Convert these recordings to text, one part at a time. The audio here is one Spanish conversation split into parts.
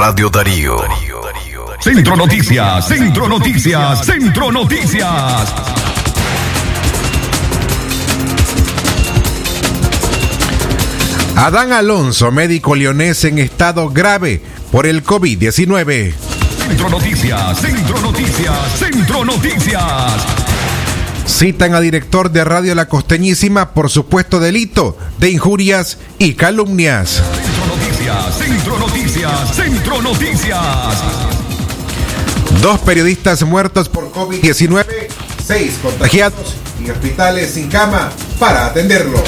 Radio Darío. Centro Noticias, Centro Noticias, Centro Noticias. Adán Alonso, médico leonés en estado grave por el COVID-19. Centro Noticias, Centro Noticias, Centro Noticias. Citan a director de Radio La Costeñísima por supuesto delito de injurias y calumnias. Centro Noticias, Centro Noticias. Dos periodistas muertos por COVID-19, seis contagiados y hospitales sin cama para atenderlos.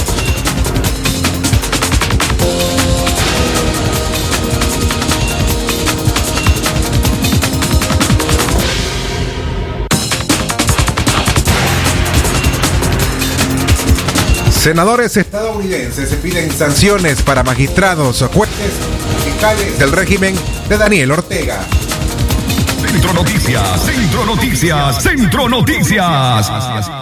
Senadores estadounidenses piden sanciones para magistrados, jueces fiscales del régimen de Daniel Ortega. Centro Noticias, Centro Noticias, Centro Noticias.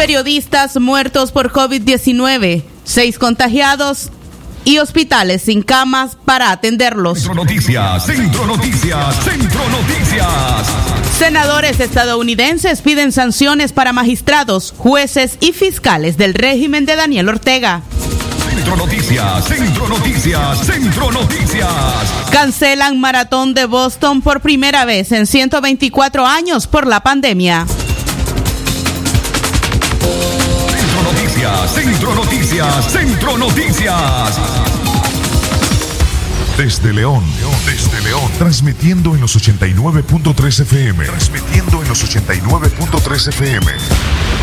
Periodistas muertos por COVID-19, seis contagiados y hospitales sin camas para atenderlos. Centro Noticias, Centro Noticias, Centro Noticias. Senadores estadounidenses piden sanciones para magistrados, jueces y fiscales del régimen de Daniel Ortega. Centro Noticias, Centro Noticias, Centro Noticias. Cancelan maratón de Boston por primera vez en 124 años por la pandemia. Centro Noticias. Desde León, desde León, transmitiendo en los 89.3 FM. Transmitiendo en los 89.3 FM.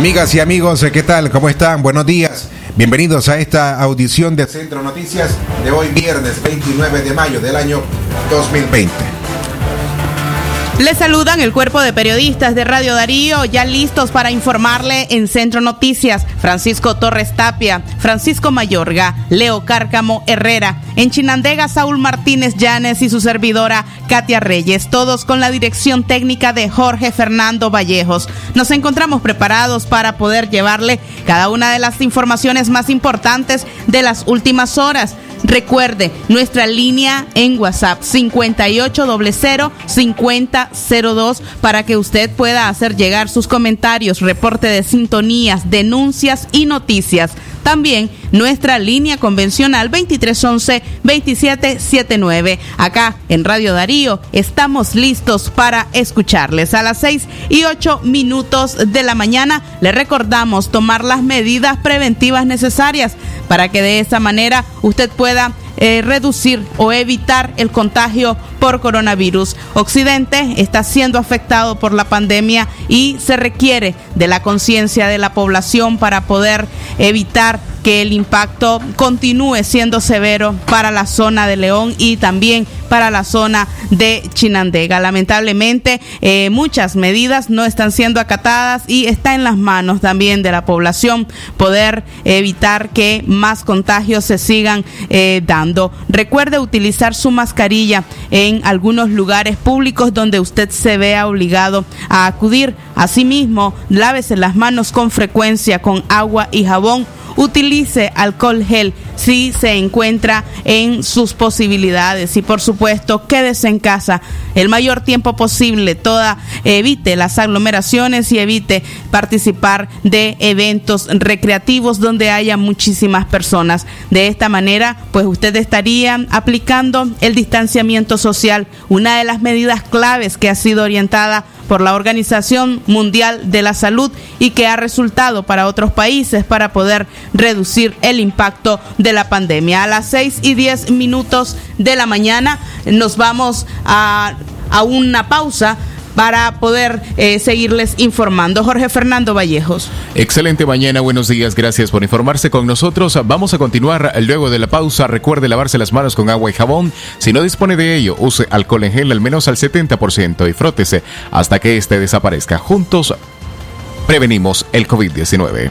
Amigas y amigos, ¿qué tal? ¿Cómo están? Buenos días. Bienvenidos a esta audición de Centro Noticias de hoy viernes 29 de mayo del año 2020. Les saludan el cuerpo de periodistas de Radio Darío, ya listos para informarle en Centro Noticias. Francisco Torres Tapia, Francisco Mayorga, Leo Cárcamo Herrera, en Chinandega Saúl Martínez Llanes y su servidora Katia Reyes, todos con la dirección técnica de Jorge Fernando Vallejos. Nos encontramos preparados para poder llevarle cada una de las informaciones más importantes de las últimas horas. Recuerde nuestra línea en WhatsApp 5800-5002 para que usted pueda hacer llegar sus comentarios, reporte de sintonías, denuncias y noticias. También nuestra línea convencional 2311-2779. Acá en Radio Darío estamos listos para escucharles. A las 6 y 8 minutos de la mañana le recordamos tomar las medidas preventivas necesarias para que de esa manera usted pueda eh, reducir o evitar el contagio por coronavirus. Occidente está siendo afectado por la pandemia y se requiere de la conciencia de la población para poder evitar que el impacto continúe siendo severo para la zona de León y también para la zona de Chinandega. Lamentablemente, eh, muchas medidas no están siendo acatadas y está en las manos también de la población poder evitar que más contagios se sigan eh, dando. Recuerde utilizar su mascarilla en algunos lugares públicos donde usted se vea obligado a acudir. Asimismo, lávese las manos con frecuencia con agua y jabón utilice alcohol gel si se encuentra en sus posibilidades y por supuesto quédese en casa el mayor tiempo posible, toda evite las aglomeraciones y evite participar de eventos recreativos donde haya muchísimas personas. De esta manera, pues usted estaría aplicando el distanciamiento social, una de las medidas claves que ha sido orientada por la Organización Mundial de la Salud y que ha resultado para otros países para poder reducir el impacto de la pandemia. A las 6 y 10 minutos de la mañana nos vamos a, a una pausa para poder eh, seguirles informando. Jorge Fernando Vallejos. Excelente mañana, buenos días, gracias por informarse con nosotros. Vamos a continuar luego de la pausa. Recuerde lavarse las manos con agua y jabón. Si no dispone de ello, use alcohol en gel al menos al 70% y frótese hasta que este desaparezca. Juntos prevenimos el COVID-19.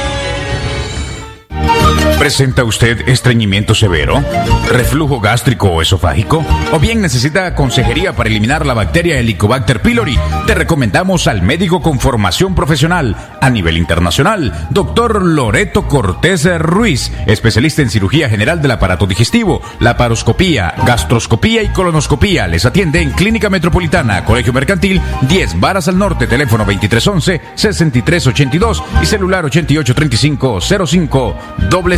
¿Presenta usted estreñimiento severo? ¿Reflujo gástrico o esofágico? ¿O bien necesita consejería para eliminar la bacteria Helicobacter pylori? Te recomendamos al médico con formación profesional a nivel internacional, doctor Loreto Cortés Ruiz, especialista en cirugía general del aparato digestivo, laparoscopía, gastroscopía y colonoscopía. Les atiende en Clínica Metropolitana, Colegio Mercantil, 10 Varas al Norte, teléfono 2311-6382 y celular 8835-05 doble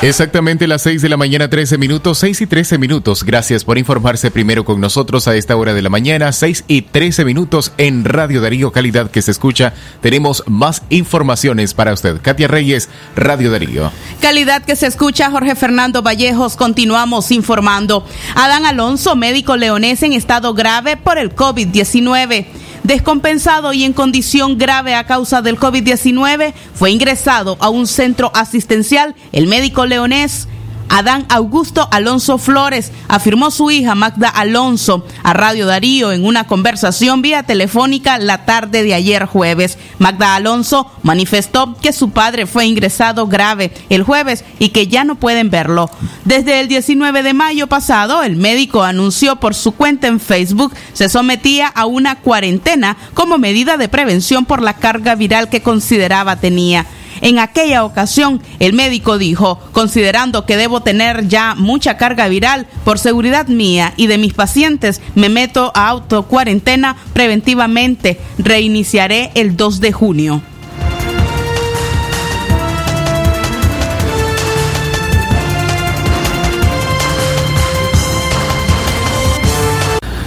Exactamente las 6 de la mañana, 13 minutos, 6 y 13 minutos. Gracias por informarse primero con nosotros a esta hora de la mañana, 6 y 13 minutos en Radio Darío, calidad que se escucha. Tenemos más informaciones para usted. Katia Reyes, Radio Darío. Calidad que se escucha, Jorge Fernando Vallejos. Continuamos informando. Adán Alonso, médico leonés en estado grave por el COVID-19 descompensado y en condición grave a causa del COVID-19, fue ingresado a un centro asistencial. El médico leonés Adán Augusto Alonso Flores, afirmó su hija Magda Alonso a Radio Darío en una conversación vía telefónica la tarde de ayer jueves. Magda Alonso manifestó que su padre fue ingresado grave el jueves y que ya no pueden verlo. Desde el 19 de mayo pasado, el médico anunció por su cuenta en Facebook se sometía a una cuarentena como medida de prevención por la carga viral que consideraba tenía. En aquella ocasión, el médico dijo, considerando que debo tener ya mucha carga viral, por seguridad mía y de mis pacientes, me meto a autocuarentena preventivamente. Reiniciaré el 2 de junio.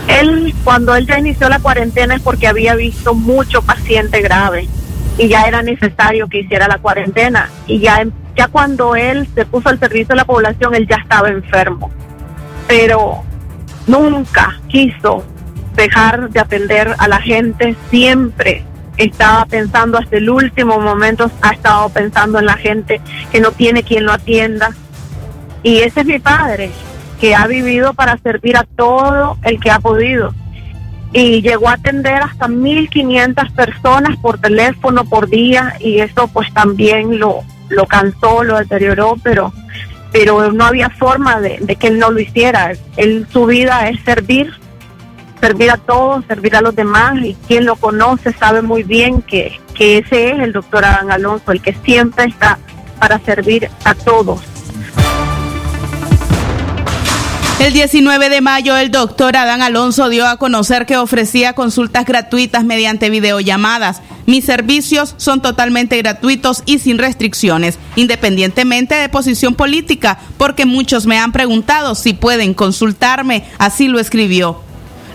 Él, cuando él ya inició la cuarentena es porque había visto mucho paciente grave y ya era necesario que hiciera la cuarentena. Y ya, ya cuando él se puso al servicio de la población, él ya estaba enfermo. Pero nunca quiso dejar de atender a la gente, siempre estaba pensando hasta el último momento, ha estado pensando en la gente que no tiene quien lo atienda. Y ese es mi padre, que ha vivido para servir a todo el que ha podido y llegó a atender hasta 1.500 personas por teléfono por día y eso pues también lo, lo cansó, lo deterioró, pero, pero no había forma de, que él no lo hiciera. Él, su vida es servir, servir a todos, servir a los demás y quien lo conoce sabe muy bien que, que ese es el doctor Adán Alonso, el que siempre está para servir a todos. El 19 de mayo, el doctor Adán Alonso dio a conocer que ofrecía consultas gratuitas mediante videollamadas. Mis servicios son totalmente gratuitos y sin restricciones, independientemente de posición política, porque muchos me han preguntado si pueden consultarme, así lo escribió.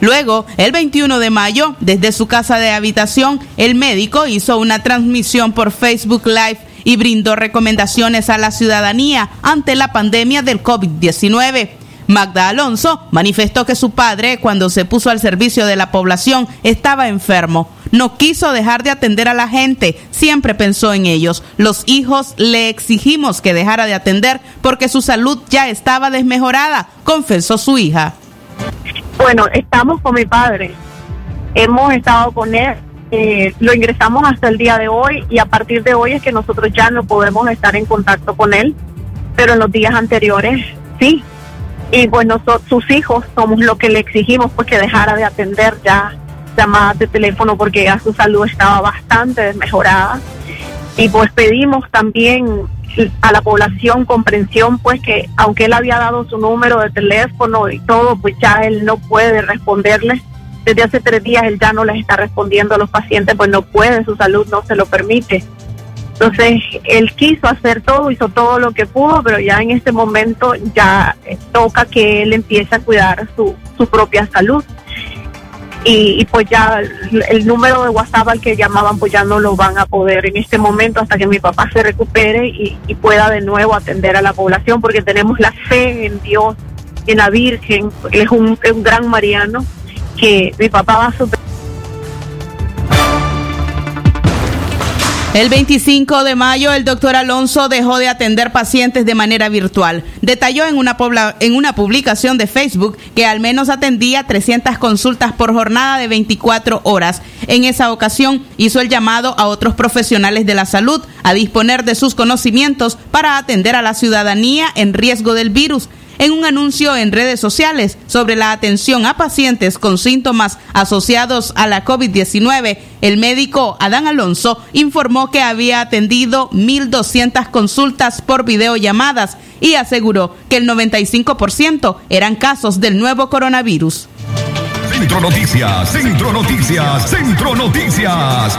Luego, el 21 de mayo, desde su casa de habitación, el médico hizo una transmisión por Facebook Live y brindó recomendaciones a la ciudadanía ante la pandemia del COVID-19. Magda Alonso manifestó que su padre, cuando se puso al servicio de la población, estaba enfermo. No quiso dejar de atender a la gente, siempre pensó en ellos. Los hijos le exigimos que dejara de atender porque su salud ya estaba desmejorada, confesó su hija. Bueno, estamos con mi padre. Hemos estado con él. Eh, lo ingresamos hasta el día de hoy y a partir de hoy es que nosotros ya no podemos estar en contacto con él, pero en los días anteriores sí, y bueno, sus hijos somos lo que le exigimos pues que dejara de atender ya llamadas de teléfono porque ya su salud estaba bastante desmejorada. Y pues pedimos también a la población comprensión pues que aunque él había dado su número de teléfono y todo pues ya él no puede responderles desde hace tres días él ya no les está respondiendo a los pacientes pues no puede su salud no se lo permite entonces, él quiso hacer todo, hizo todo lo que pudo, pero ya en este momento ya toca que él empiece a cuidar su, su propia salud. Y, pues ya el, número de WhatsApp al que llamaban, pues ya no lo van a poder en este momento hasta que mi papá se recupere y, pueda de nuevo atender a la población, porque tenemos la fe en Dios, en la Virgen, él es un, un gran mariano, que mi papá va a superar El 25 de mayo, el doctor Alonso dejó de atender pacientes de manera virtual. Detalló en una, en una publicación de Facebook que al menos atendía 300 consultas por jornada de 24 horas. En esa ocasión hizo el llamado a otros profesionales de la salud a disponer de sus conocimientos para atender a la ciudadanía en riesgo del virus en un anuncio en redes sociales sobre la atención a pacientes con síntomas asociados a la COVID-19, el médico Adán Alonso informó que había atendido 1.200 consultas por videollamadas y aseguró que el 95% eran casos del nuevo coronavirus. Centro Noticias, Centro Noticias, Centro Noticias.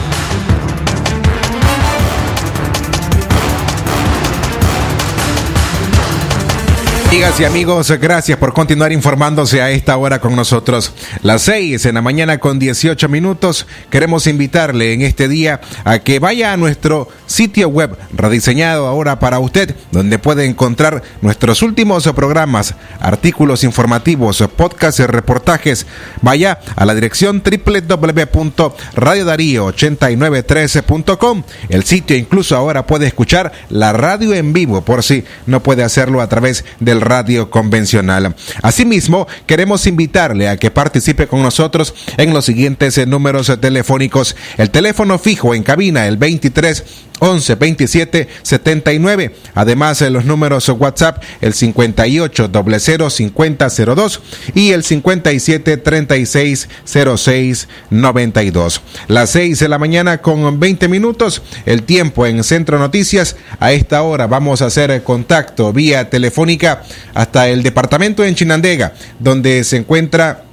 Amigas y amigos, gracias por continuar informándose a esta hora con nosotros. Las seis en la mañana con 18 minutos. Queremos invitarle en este día a que vaya a nuestro sitio web rediseñado ahora para usted, donde puede encontrar nuestros últimos programas, artículos informativos, podcasts y reportajes. Vaya a la dirección www.radiodarío8913.com. El sitio incluso ahora puede escuchar la radio en vivo por si no puede hacerlo a través del radio convencional. Asimismo, queremos invitarle a que participe con nosotros en los siguientes números telefónicos. El teléfono fijo en cabina, el 23 11 27 79. Además, en los números WhatsApp, el 58 00 50 02 y el 57 36 06 92. Las 6 de la mañana con 20 minutos. El tiempo en Centro Noticias. A esta hora vamos a hacer contacto vía telefónica hasta el departamento en Chinandega, donde se encuentra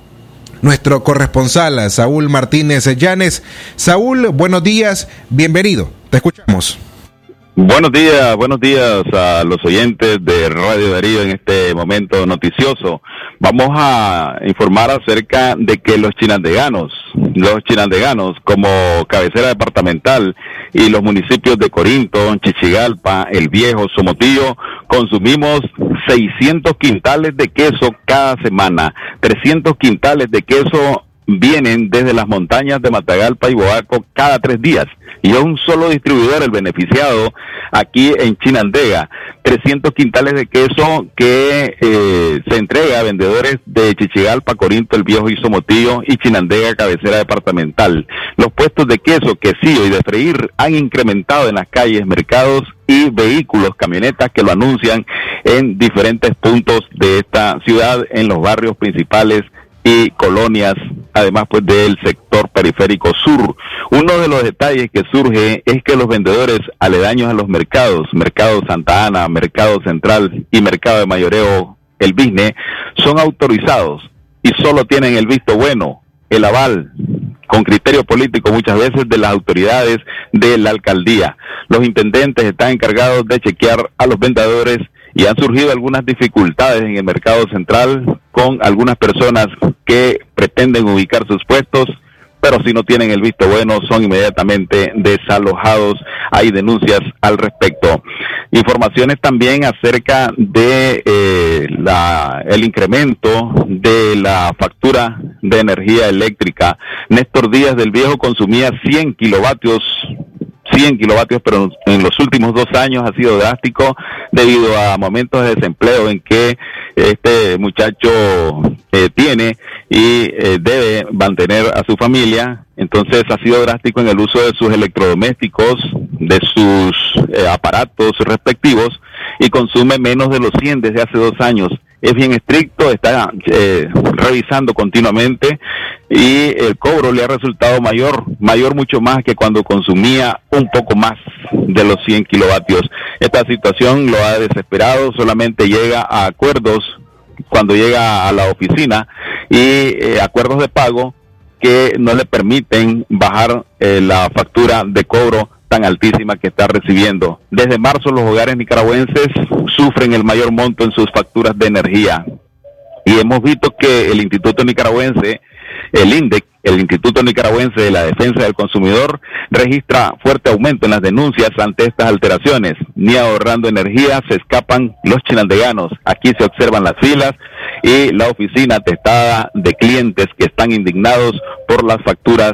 nuestro corresponsal Saúl Martínez Llanes. Saúl, buenos días, bienvenido. Te escuchamos. Buenos días, buenos días a los oyentes de Radio Darío en este momento noticioso. Vamos a informar acerca de que los chinandeganos, los chinandeganos como cabecera departamental y los municipios de Corinto, Chichigalpa, El Viejo, Somotillo, consumimos 600 quintales de queso cada semana, 300 quintales de queso vienen desde las montañas de Matagalpa y Boaco cada tres días. Y es un solo distribuidor el beneficiado aquí en Chinandega. 300 quintales de queso que eh, se entrega a vendedores de Chichigalpa, Corinto, El Viejo y Somotillo y Chinandega, cabecera departamental. Los puestos de queso, quesillo y de freír han incrementado en las calles, mercados y vehículos, camionetas que lo anuncian en diferentes puntos de esta ciudad, en los barrios principales y colonias, además pues del sector periférico sur. Uno de los detalles que surge es que los vendedores aledaños a los mercados, Mercado Santa Ana, Mercado Central y Mercado de Mayoreo, el BISNE, son autorizados y solo tienen el visto bueno, el aval, con criterio político muchas veces de las autoridades de la alcaldía. Los intendentes están encargados de chequear a los vendedores y han surgido algunas dificultades en el mercado central con algunas personas que pretenden ubicar sus puestos, pero si no tienen el visto bueno son inmediatamente desalojados. Hay denuncias al respecto. Informaciones también acerca de eh, la, el incremento de la factura de energía eléctrica. Néstor Díaz del Viejo consumía 100 kilovatios 100 kilovatios, pero en los últimos dos años ha sido drástico debido a momentos de desempleo en que este muchacho eh, tiene y eh, debe mantener a su familia. Entonces ha sido drástico en el uso de sus electrodomésticos, de sus eh, aparatos respectivos y consume menos de los 100 desde hace dos años es bien estricto, está eh, revisando continuamente y el cobro le ha resultado mayor, mayor mucho más que cuando consumía un poco más de los 100 kilovatios. Esta situación lo ha desesperado, solamente llega a acuerdos cuando llega a la oficina y eh, acuerdos de pago que no le permiten bajar eh, la factura de cobro tan altísima que está recibiendo. Desde marzo los hogares nicaragüenses sufren el mayor monto en sus facturas de energía. Y hemos visto que el Instituto Nicaragüense, el INDEC, el Instituto Nicaragüense de la Defensa del Consumidor, registra fuerte aumento en las denuncias ante estas alteraciones. Ni ahorrando energía se escapan los chinandeganos. Aquí se observan las filas y la oficina atestada de clientes que están indignados por las facturas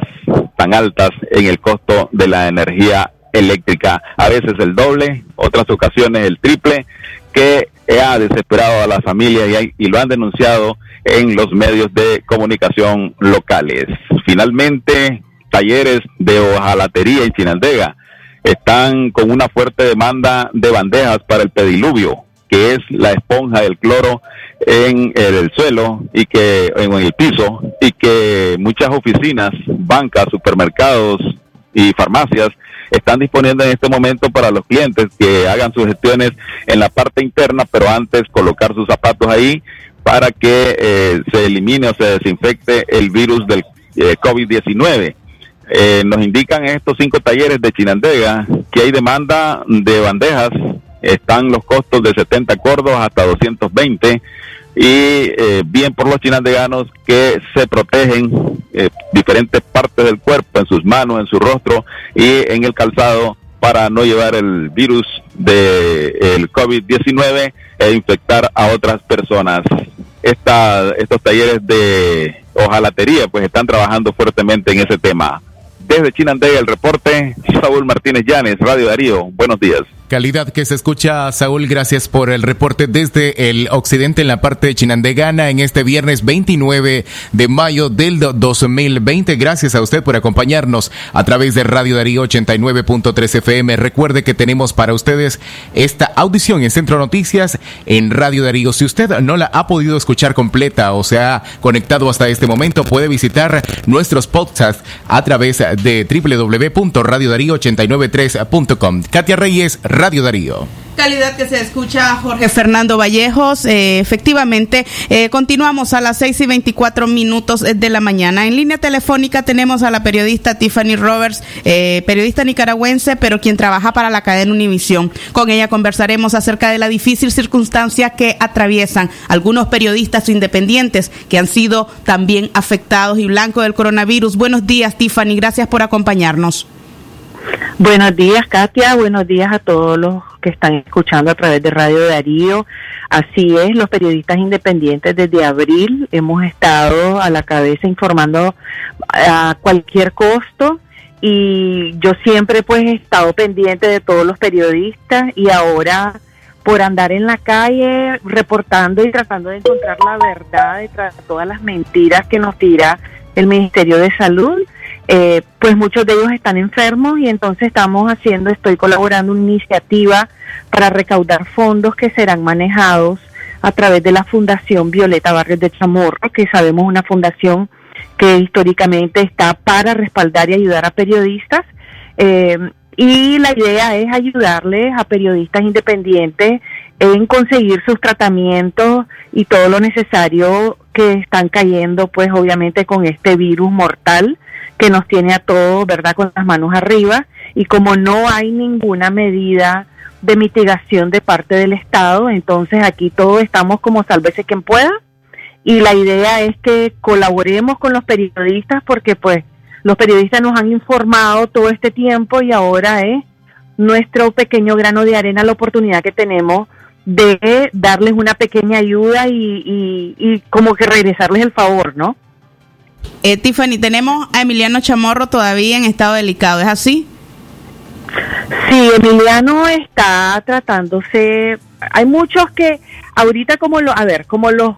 tan altas en el costo de la energía eléctrica. A veces el doble, otras ocasiones el triple, que ha desesperado a las familias y, y lo han denunciado en los medios de comunicación locales. Finalmente, talleres de hojalatería en Chinandega están con una fuerte demanda de bandejas para el pediluvio, que es la esponja del cloro en el suelo y que en el piso y que muchas oficinas, bancas, supermercados y farmacias están disponiendo en este momento para los clientes que hagan sus gestiones en la parte interna, pero antes colocar sus zapatos ahí para que eh, se elimine o se desinfecte el virus del eh, COVID-19. Eh, nos indican estos cinco talleres de Chinandega que hay demanda de bandejas están los costos de 70 cordos hasta 220 y eh, bien por los chinandeganos que se protegen eh, diferentes partes del cuerpo, en sus manos, en su rostro y en el calzado para no llevar el virus del el COVID-19 e infectar a otras personas. Esta, estos talleres de hojalatería pues están trabajando fuertemente en ese tema. Desde Chinandega el reporte, Saúl Martínez Llanes, Radio Darío. Buenos días. Calidad que se escucha, Saúl, gracias por el reporte desde el occidente en la parte de chinandegana en este viernes 29 de mayo del 2020. Gracias a usted por acompañarnos a través de Radio Darío 89.3 FM. Recuerde que tenemos para ustedes esta audición en Centro Noticias en Radio Darío. Si usted no la ha podido escuchar completa o se ha conectado hasta este momento, puede visitar nuestros podcasts a través de www.radiodarío893.com. Katia Reyes, Radio Darío. Calidad que se escucha Jorge Fernando Vallejos. Eh, efectivamente, eh, continuamos a las 6 y 24 minutos de la mañana. En línea telefónica tenemos a la periodista Tiffany Roberts, eh, periodista nicaragüense, pero quien trabaja para la cadena Univisión. Con ella conversaremos acerca de la difícil circunstancia que atraviesan algunos periodistas independientes que han sido también afectados y blancos del coronavirus. Buenos días, Tiffany. Gracias por acompañarnos. Buenos días, Katia. Buenos días a todos los que están escuchando a través de Radio Darío. Así es, los periodistas independientes desde abril hemos estado a la cabeza informando a cualquier costo y yo siempre pues he estado pendiente de todos los periodistas y ahora por andar en la calle reportando y tratando de encontrar la verdad detrás de todas las mentiras que nos tira el Ministerio de Salud, eh, pues muchos de ellos están enfermos y entonces estamos haciendo, estoy colaborando en una iniciativa para recaudar fondos que serán manejados a través de la Fundación Violeta Barrios de Chamorro, que sabemos una fundación que históricamente está para respaldar y ayudar a periodistas. Eh, y la idea es ayudarles a periodistas independientes en conseguir sus tratamientos y todo lo necesario que están cayendo, pues obviamente con este virus mortal que nos tiene a todos, ¿verdad?, con las manos arriba. Y como no hay ninguna medida de mitigación de parte del Estado, entonces aquí todos estamos como sálvese quien pueda. Y la idea es que colaboremos con los periodistas porque pues los periodistas nos han informado todo este tiempo y ahora es nuestro pequeño grano de arena la oportunidad que tenemos de darles una pequeña ayuda y, y como que regresarles el favor, ¿no? Eh, Tiffany, tenemos a Emiliano Chamorro todavía en estado delicado, ¿es así? Sí, Emiliano está tratándose. Hay muchos que ahorita como lo, a ver, como los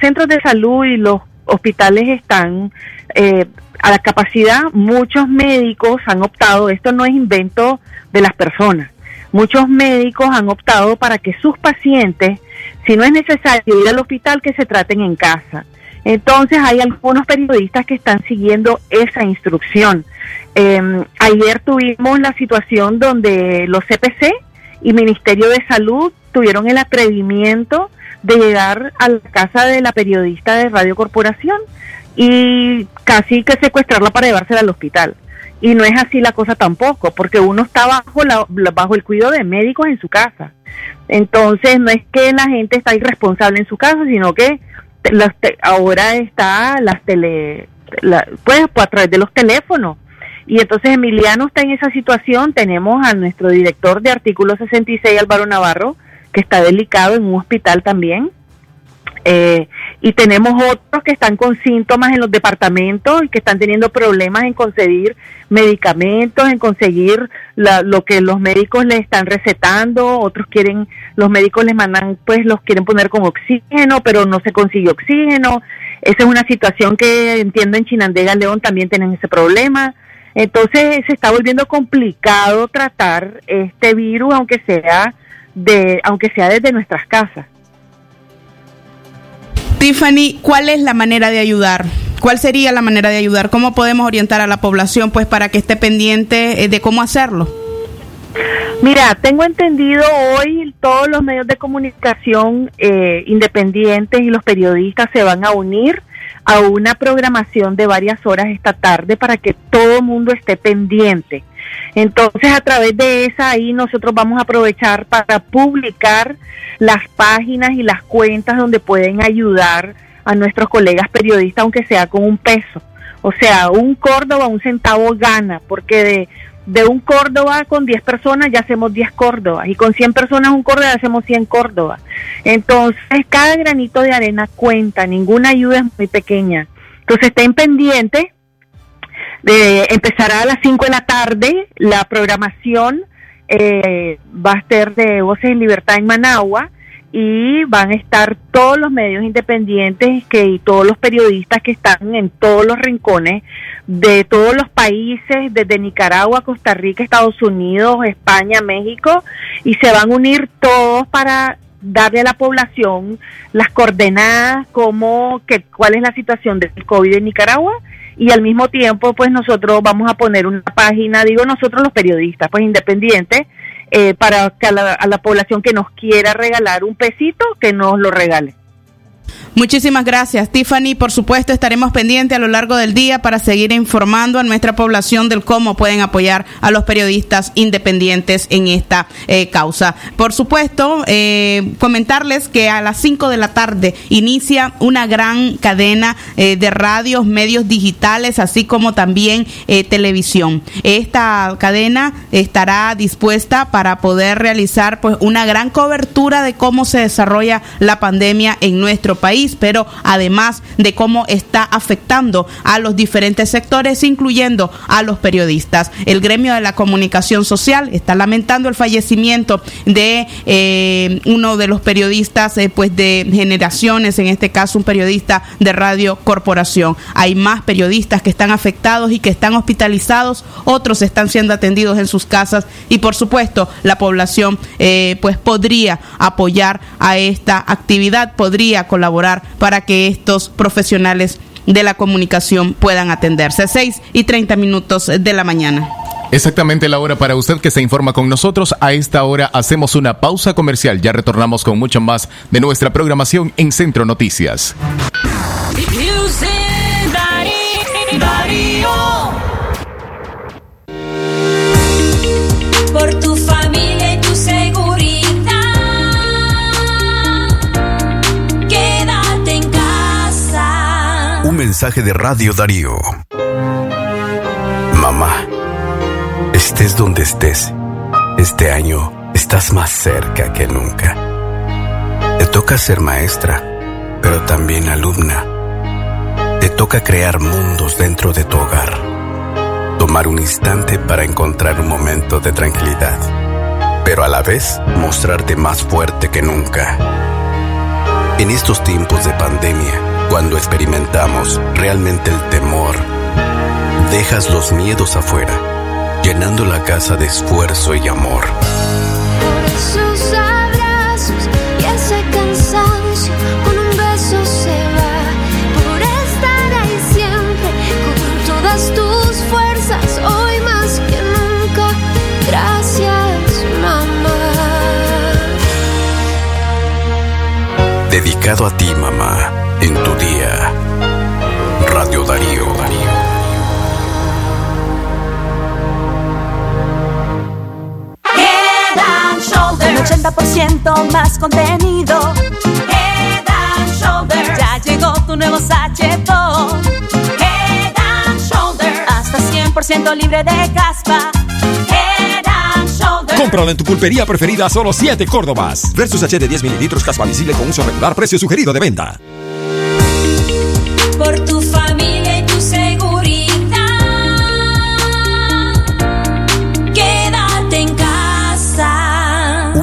centros de salud y los hospitales están eh, a la capacidad, muchos médicos han optado. Esto no es invento de las personas. Muchos médicos han optado para que sus pacientes, si no es necesario ir al hospital, que se traten en casa. Entonces hay algunos periodistas que están siguiendo esa instrucción. Em, ayer tuvimos la situación donde los CPC y Ministerio de Salud tuvieron el atrevimiento de llegar a la casa de la periodista de Radio Corporación y casi que secuestrarla para llevársela al hospital. Y no es así la cosa tampoco, porque uno está bajo, la, bajo el cuidado de médicos en su casa. Entonces no es que la gente está irresponsable en su casa, sino que ahora está las tele, pues, pues, a través de los teléfonos. Y entonces Emiliano está en esa situación. Tenemos a nuestro director de artículo 66, Álvaro Navarro, que está delicado en un hospital también. Eh, y tenemos otros que están con síntomas en los departamentos y que están teniendo problemas en conseguir medicamentos, en conseguir lo que los médicos les están recetando, otros quieren, los médicos les mandan, pues los quieren poner con oxígeno, pero no se consigue oxígeno. Esa es una situación que entiendo en Chinandega, León también tienen ese problema. Entonces se está volviendo complicado tratar este virus, aunque sea de, aunque sea desde nuestras casas. Tiffany, ¿cuál es la manera de ayudar? ¿Cuál sería la manera de ayudar? ¿Cómo podemos orientar a la población pues para que esté pendiente eh, de cómo hacerlo? Mira, tengo entendido hoy todos los medios de comunicación eh, independientes y los periodistas se van a unir a una programación de varias horas esta tarde para que todo el mundo esté pendiente. Entonces, a través de esa, ahí nosotros vamos a aprovechar para publicar las páginas y las cuentas donde pueden ayudar a nuestros colegas periodistas, aunque sea con un peso. O sea, un Córdoba, un centavo gana, porque de, de un Córdoba con 10 personas ya hacemos 10 Córdobas y con 100 personas un Córdoba ya hacemos 100 Córdoba. Entonces, cada granito de arena cuenta, ninguna ayuda es muy pequeña. Entonces, estén pendientes. De, empezará a las 5 de la tarde la programación eh, va a ser de Voces en Libertad en Managua y van a estar todos los medios independientes que y todos los periodistas que están en todos los rincones de todos los países, desde Nicaragua, Costa Rica, Estados Unidos, España, México, y se van a unir todos para darle a la población las coordenadas, como que cuál es la situación del COVID en Nicaragua y al mismo tiempo pues nosotros vamos a poner una página, digo nosotros los periodistas, pues independientes, eh, para que a la, a la población que nos quiera regalar un pesito, que nos lo regale. Muchísimas gracias, Tiffany. Por supuesto, estaremos pendientes a lo largo del día para seguir informando a nuestra población del cómo pueden apoyar a los periodistas independientes en esta eh, causa. Por supuesto, eh, comentarles que a las 5 de la tarde inicia una gran cadena eh, de radios, medios digitales, así como también televisión. Esta cadena estará dispuesta para poder realizar pues una gran cobertura de cómo se desarrolla la pandemia en nuestro país, pero además de cómo está afectando a los diferentes sectores, incluyendo a los periodistas. El gremio de la comunicación social está lamentando el fallecimiento de eh, uno de los periodistas eh, pues de generaciones, en este caso un periodista de Radio Corporación. Hay más periodistas que están afectados y que están hospitalizados, otros están siendo atendidos en sus casas y por supuesto la población eh, pues podría apoyar a esta actividad, podría colaborar para que estos profesionales de la comunicación puedan atenderse. 6 y 30 minutos de la mañana. Exactamente la hora para usted que se informa con nosotros. A esta hora hacemos una pausa comercial. Ya retornamos con mucho más de nuestra programación en Centro Noticias. Mensaje de Radio Darío. Mamá, estés donde estés, este año estás más cerca que nunca. Te toca ser maestra, pero también alumna. Te toca crear mundos dentro de tu hogar. Tomar un instante para encontrar un momento de tranquilidad, pero a la vez mostrarte más fuerte que nunca. En estos tiempos de pandemia, cuando experimentamos realmente el temor, dejas los miedos afuera, llenando la casa de esfuerzo y amor. Sus abrazos y ese cansancio con un beso se va. Por estar ahí siempre con todas tus fuerzas hoy más que nunca. Gracias mamá. Dedicado a ti, mamá, en tu día. Radio Darío. Head and Shoulders. Un 80% más contenido. Head and Shoulders. Ya llegó tu nuevo sachetón. Head and Shoulders. Hasta 100% libre de caspa. Head and Shoulders. Cómpralo en tu pulpería preferida a solo 7 Córdobas. Versus H de 10 mililitros caspa visible con uso regular, precio sugerido de venta.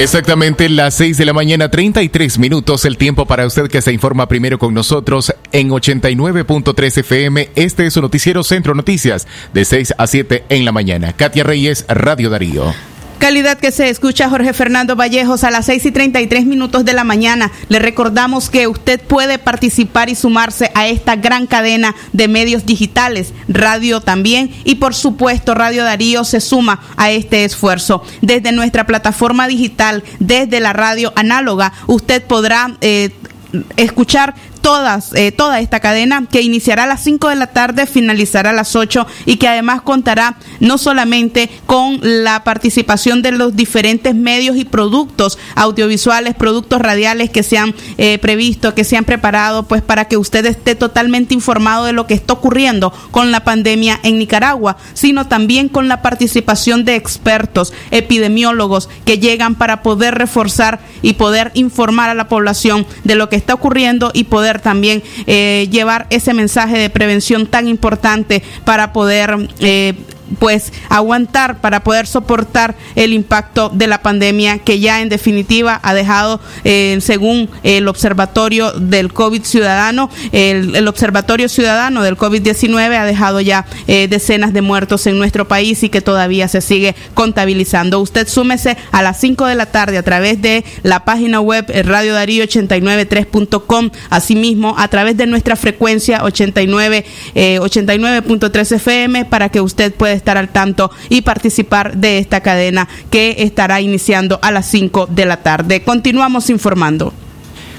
Exactamente las 6 de la mañana, 33 minutos, el tiempo para usted que se informa primero con nosotros en 89.3 FM. Este es su noticiero Centro Noticias, de 6 a 7 en la mañana. Katia Reyes, Radio Darío. Calidad que se escucha Jorge Fernando Vallejos a las 6 y 33 minutos de la mañana. Le recordamos que usted puede participar y sumarse a esta gran cadena de medios digitales, radio también y por supuesto Radio Darío se suma a este esfuerzo. Desde nuestra plataforma digital, desde la radio análoga, usted podrá... Eh, escuchar todas, eh, toda esta cadena que iniciará a las 5 de la tarde, finalizará a las 8 y que además contará no solamente con la participación de los diferentes medios y productos audiovisuales, productos radiales que se han eh, previsto, que se han preparado, pues para que usted esté totalmente informado de lo que está ocurriendo con la pandemia en Nicaragua, sino también con la participación de expertos, epidemiólogos que llegan para poder reforzar y poder informar a la población de lo que está ocurriendo y poder también eh, llevar ese mensaje de prevención tan importante para poder eh, pues aguantar para poder soportar el impacto de la pandemia que ya en definitiva ha dejado eh, según el observatorio del COVID ciudadano el, el observatorio ciudadano del COVID-19 ha dejado ya eh, decenas de muertos en nuestro país y que todavía se sigue contabilizando. Usted súmese a las 5 de la tarde a través de la página web eh, Radio Darío 893.com asimismo a través de nuestra frecuencia 89 eh, 89.3 FM para que usted pueda estar al tanto y participar de esta cadena que estará iniciando a las 5 de la tarde. Continuamos informando.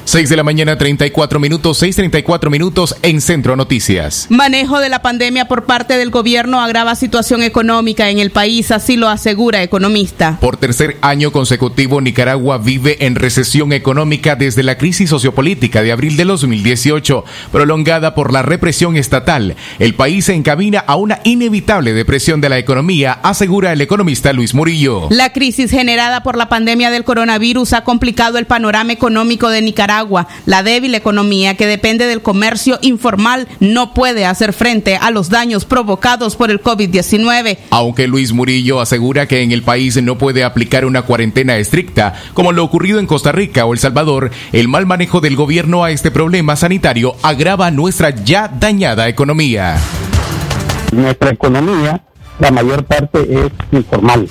6 de la mañana, 34 minutos, 6.34 minutos en Centro Noticias. Manejo de la pandemia por parte del gobierno agrava situación económica en el país, así lo asegura economista. Por tercer año consecutivo, Nicaragua vive en recesión económica desde la crisis sociopolítica de abril de 2018, prolongada por la represión estatal. El país se encamina a una inevitable depresión de la economía, asegura el economista Luis Murillo. La crisis generada por la pandemia del coronavirus ha complicado el panorama económico de Nicaragua. La débil economía que depende del comercio informal no puede hacer frente a los daños provocados por el COVID-19. Aunque Luis Murillo asegura que en el país no puede aplicar una cuarentena estricta, como lo ocurrido en Costa Rica o El Salvador, el mal manejo del gobierno a este problema sanitario agrava nuestra ya dañada economía. Nuestra economía, la mayor parte es informal.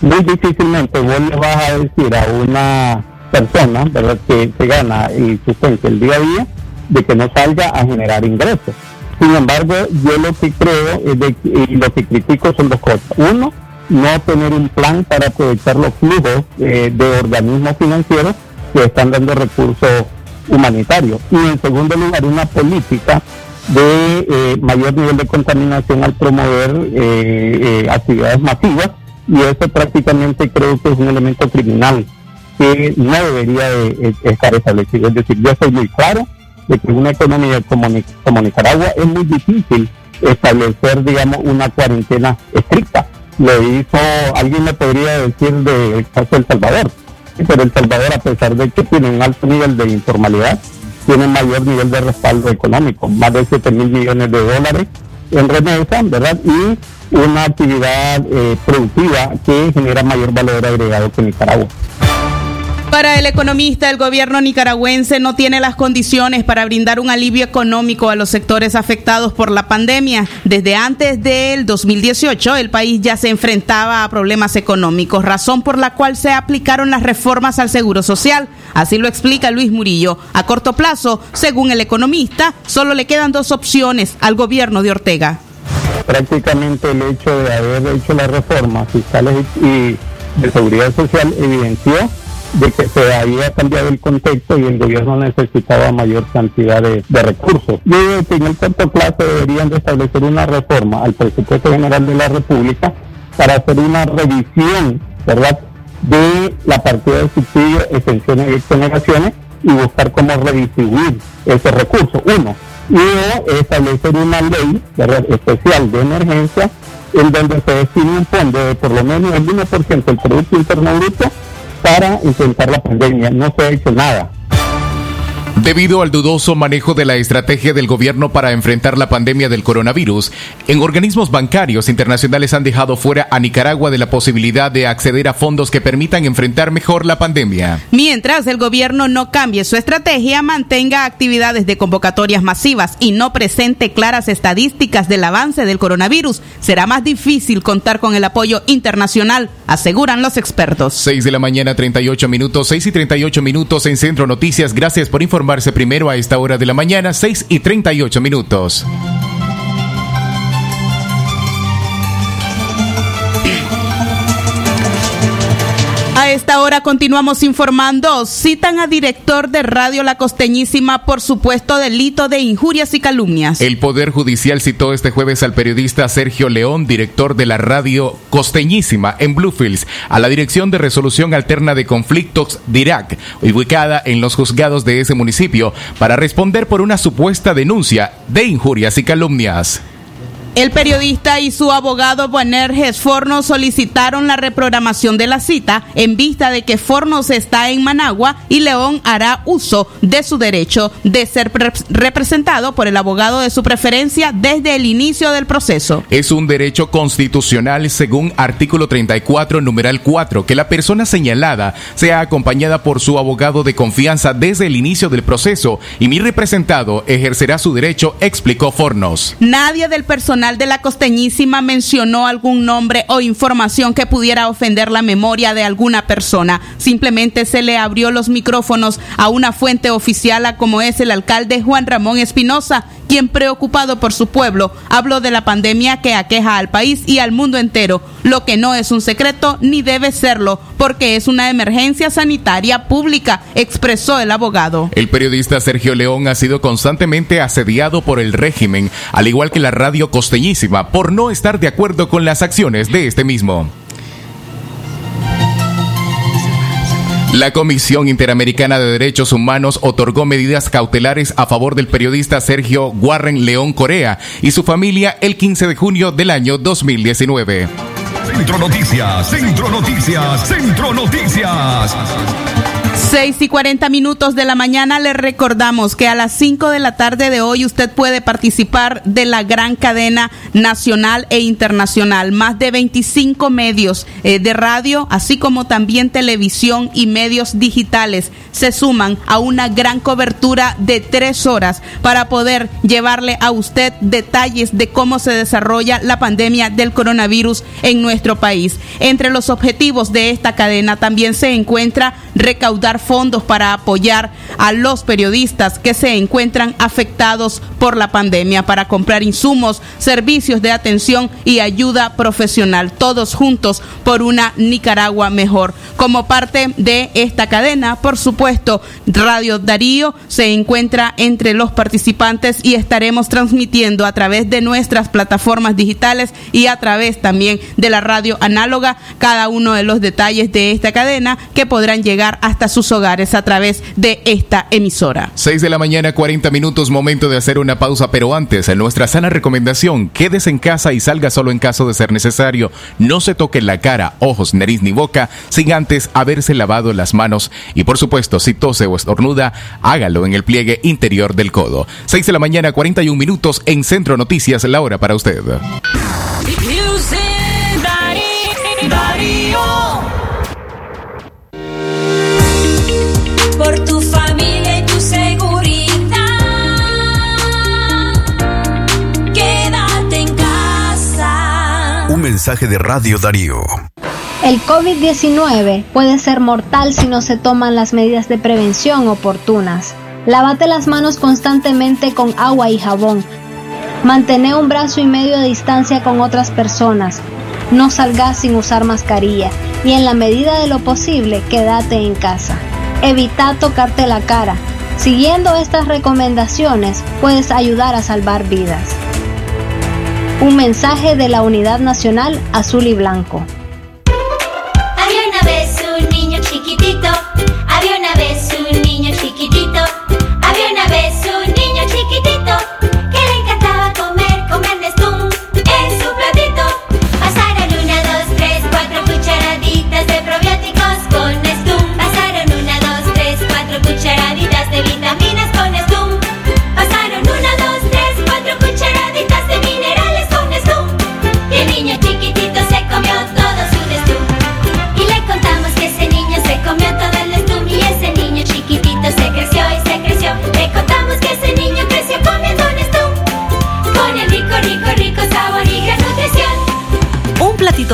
Muy difícilmente vos le vas a decir a una persona, ¿verdad?, que se gana el sustento el día a día, de que no salga a generar ingresos. Sin embargo, yo lo que creo es de, y lo que critico son dos cosas. Uno, no tener un plan para aprovechar los flujos eh, de organismos financieros que están dando recursos humanitarios. Y en segundo lugar, una política de eh, mayor nivel de contaminación al promover eh, actividades masivas y eso prácticamente creo que es un elemento criminal que no debería de estar establecido. Es decir, yo soy muy claro de que una economía como, Nicaragua es muy difícil establecer, digamos, una cuarentena estricta. Lo hizo, alguien me podría decir del caso de El Salvador, pero El Salvador, a pesar de que tiene un alto nivel de informalidad, tiene mayor nivel de respaldo económico, más de 7 mil millones de dólares en remesa, ¿verdad? Y una actividad eh, productiva que genera mayor valor agregado que Nicaragua. Para el economista, el gobierno nicaragüense no tiene las condiciones para brindar un alivio económico a los sectores afectados por la pandemia. Desde antes del 2018, el país ya se enfrentaba a problemas económicos, razón por la cual se aplicaron las reformas al Seguro Social. Así lo explica Luis Murillo. A corto plazo, según el economista, solo le quedan dos opciones al gobierno de Ortega. Prácticamente el hecho de haber hecho las reformas fiscales y de seguridad social evidenció de que se había cambiado el contexto y el gobierno necesitaba mayor cantidad de, de recursos. Yo creo que en el corto plazo deberían de establecer una reforma al presupuesto general de la República para hacer una revisión, ¿verdad?, de la partida de subsidios, extensiones y exoneraciones y buscar cómo redistribuir esos recursos. Uno. Y establecer una ley ¿verdad? especial de emergencia en donde se destine un fondo de por lo menos el 1% del Producto Interno Bruto para enfrentar la pandemia. No se ha hecho nada. Debido al dudoso manejo de la estrategia del gobierno para enfrentar la pandemia del coronavirus, en organismos bancarios internacionales han dejado fuera a Nicaragua de la posibilidad de acceder a fondos que permitan enfrentar mejor la pandemia. Mientras el gobierno no cambie su estrategia, mantenga actividades de convocatorias masivas y no presente claras estadísticas del avance del coronavirus, será más difícil contar con el apoyo internacional, aseguran los expertos. 6 de la mañana, 38 minutos, 6 y 38 minutos en Centro Noticias. Gracias por informarse primero a esta hora de la mañana, 6 y 38 minutos. A esta hora continuamos informando. Citan a director de Radio La Costeñísima por supuesto delito de injurias y calumnias. El Poder Judicial citó este jueves al periodista Sergio León, director de la radio Costeñísima en Bluefields, a la Dirección de Resolución Alterna de Conflictos DIRAC, ubicada en los juzgados de ese municipio, para responder por una supuesta denuncia de injurias y calumnias. El periodista y su abogado Boanerges Fornos solicitaron la reprogramación de la cita en vista de que Fornos está en Managua y León hará uso de su derecho de ser pre- representado por el abogado de su preferencia desde el inicio del proceso. Es un derecho constitucional según artículo 34, numeral 4, que la persona señalada sea acompañada por su abogado de confianza desde el inicio del proceso y mi representado ejercerá su derecho, explicó Fornos. Nadie del personal de la costeñísima mencionó algún nombre o información que pudiera ofender la memoria de alguna persona. Simplemente se le abrió los micrófonos a una fuente oficial como es el alcalde Juan Ramón Espinosa, quien preocupado por su pueblo habló de la pandemia que aqueja al país y al mundo entero, lo que no es un secreto ni debe serlo, porque es una emergencia sanitaria pública, expresó el abogado. El periodista Sergio León ha sido constantemente asediado por el régimen, al igual que la radio costeñísima, por no estar de acuerdo con las acciones de este mismo. La Comisión Interamericana de Derechos Humanos otorgó medidas cautelares a favor del periodista Sergio Warren León Corea y su familia el 15 de junio del año 2019. Centro Noticias, Centro Noticias, Centro Noticias. 6 y 40 minutos de la mañana le recordamos que a las 5 de la tarde de hoy usted puede participar de la gran cadena nacional e internacional. Más de 25 medios eh, de radio, así como también televisión y medios digitales se suman a una gran cobertura de tres horas para poder llevarle a usted detalles de cómo se desarrolla la pandemia del coronavirus en nuestro país. Entre los objetivos de esta cadena también se encuentra recaudar fondos para apoyar a los periodistas que se encuentran afectados por la pandemia, para comprar insumos, servicios de atención y ayuda profesional, todos juntos por una Nicaragua mejor. Como parte de esta cadena, por supuesto, Radio Darío se encuentra entre los participantes y estaremos transmitiendo a través de nuestras plataformas digitales y a través también de la radio análoga cada uno de los detalles de esta cadena que podrán llegar hasta sus hogares a través de esta emisora. 6 de la mañana, 40 minutos, momento de hacer una pausa, pero antes, en nuestra sana recomendación, quédese en casa y salga solo en caso de ser necesario. No se toque la cara, ojos, nariz ni boca sin antes haberse lavado las manos y por supuesto, si tose o estornuda, hágalo en el pliegue interior del codo. 6 de la mañana, 41 minutos en Centro Noticias, la hora para usted. Music Darío, Darío. Mensaje de Radio Darío. El COVID-19 puede ser mortal si no se toman las medidas de prevención oportunas. Lávate las manos constantemente con agua y jabón. Mantén un brazo y medio de distancia con otras personas. No salgas sin usar mascarilla y en la medida de lo posible quédate en casa. Evita tocarte la cara. Siguiendo estas recomendaciones puedes ayudar a salvar vidas. Un mensaje de la Unidad Nacional Azul y Blanco.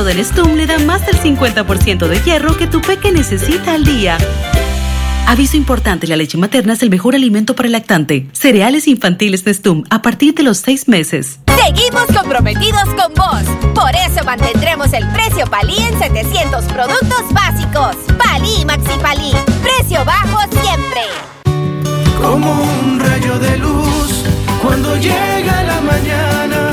De Nestum le da más del 50% de hierro que tu peque necesita al día. Aviso importante, la leche materna es el mejor alimento para el lactante. Cereales infantiles Nestum a partir de los 6 meses. Seguimos comprometidos con vos. Por eso mantendremos el precio Palí en 700 productos básicos. Palí Maxi Palí. Precio bajo siempre. Como un rayo de luz cuando llega la mañana.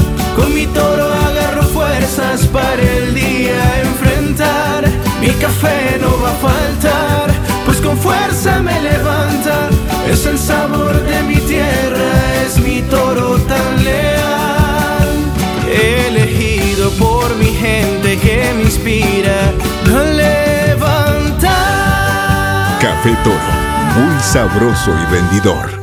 Para el día enfrentar. Mi café no va a faltar, pues con fuerza me levanta. Es el sabor de mi tierra, es mi toro tan leal. Elegido por mi gente que me inspira a levantar. Café Toro, muy sabroso y rendidor.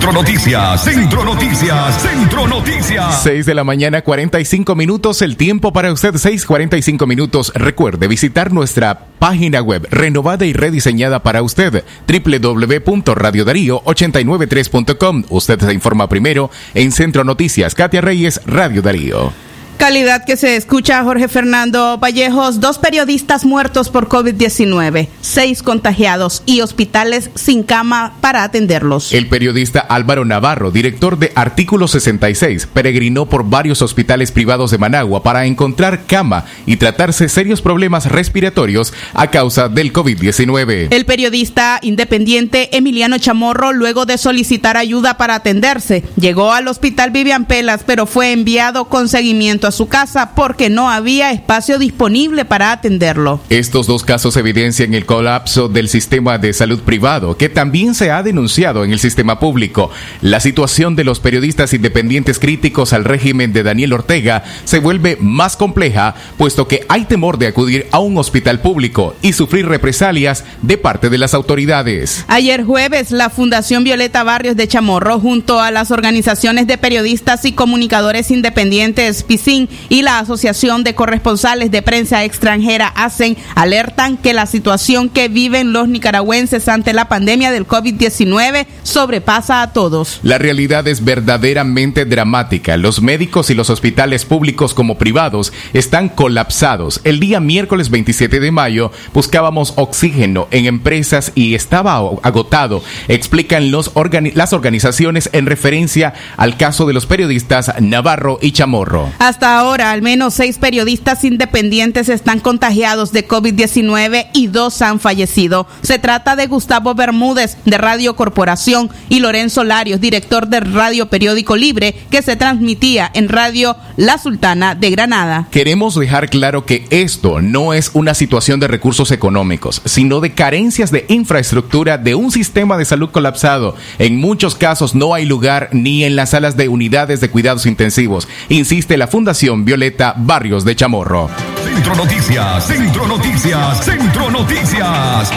Centro Noticias, Centro Noticias, Centro Noticias. 6 de la mañana, 45 minutos. El tiempo para usted, 6:45 minutos. Recuerde visitar nuestra página web renovada y rediseñada para usted, www.radiodarío893.com. Usted se informa primero en Centro Noticias. Katia Reyes, Radio Darío. Calidad que se escucha Jorge Fernando Vallejos, dos periodistas muertos por COVID-19, seis contagiados y hospitales sin cama para atenderlos. El periodista Álvaro Navarro, director de Artículo 66, peregrinó por varios hospitales privados de Managua para encontrar cama y tratarse serios problemas respiratorios a causa del COVID-19. El periodista independiente Emiliano Chamorro, luego de solicitar ayuda para atenderse, llegó al hospital Vivian Pelas, pero fue enviado con seguimiento a su casa porque no había espacio disponible para atenderlo. Estos dos casos evidencian el colapso del sistema de salud privado, que también se ha denunciado en el sistema público. La situación de los periodistas independientes críticos al régimen de Daniel Ortega se vuelve más compleja, puesto que hay temor de acudir a un hospital público y sufrir represalias de parte de las autoridades. Ayer jueves, la Fundación Violeta Barrios de Chamorro, junto a las organizaciones de periodistas y comunicadores independientes PICIN y la Asociación de Corresponsales de Prensa Extranjera hacen alertan que la situación que viven los nicaragüenses ante la pandemia del COVID-19 sobrepasa a todos. La realidad es verdaderamente dramática. Los médicos y los hospitales públicos como privados están colapsados. El día miércoles 27 de mayo buscábamos oxígeno en empresas y estaba agotado, explican los organi las organizaciones en referencia al caso de los periodistas Navarro y Chamorro. Hasta ahora, al menos seis periodistas independientes están contagiados de COVID-19 y dos han fallecido. Se trata de Gustavo Bermúdez, de Radio Corporación, y Lorenzo Larios, director de Radio Periódico Libre, que se transmitía en Radio La Sultana de Granada. Queremos dejar claro que esto no es una situación de recursos económicos, sino de carencias de infraestructura de un sistema de salud colapsado. En muchos casos no hay lugar ni en las salas de unidades de cuidados intensivos, insiste la Fundación Violeta Barrios de Chamorro. Centro Noticias, Centro Noticias, Centro Noticias.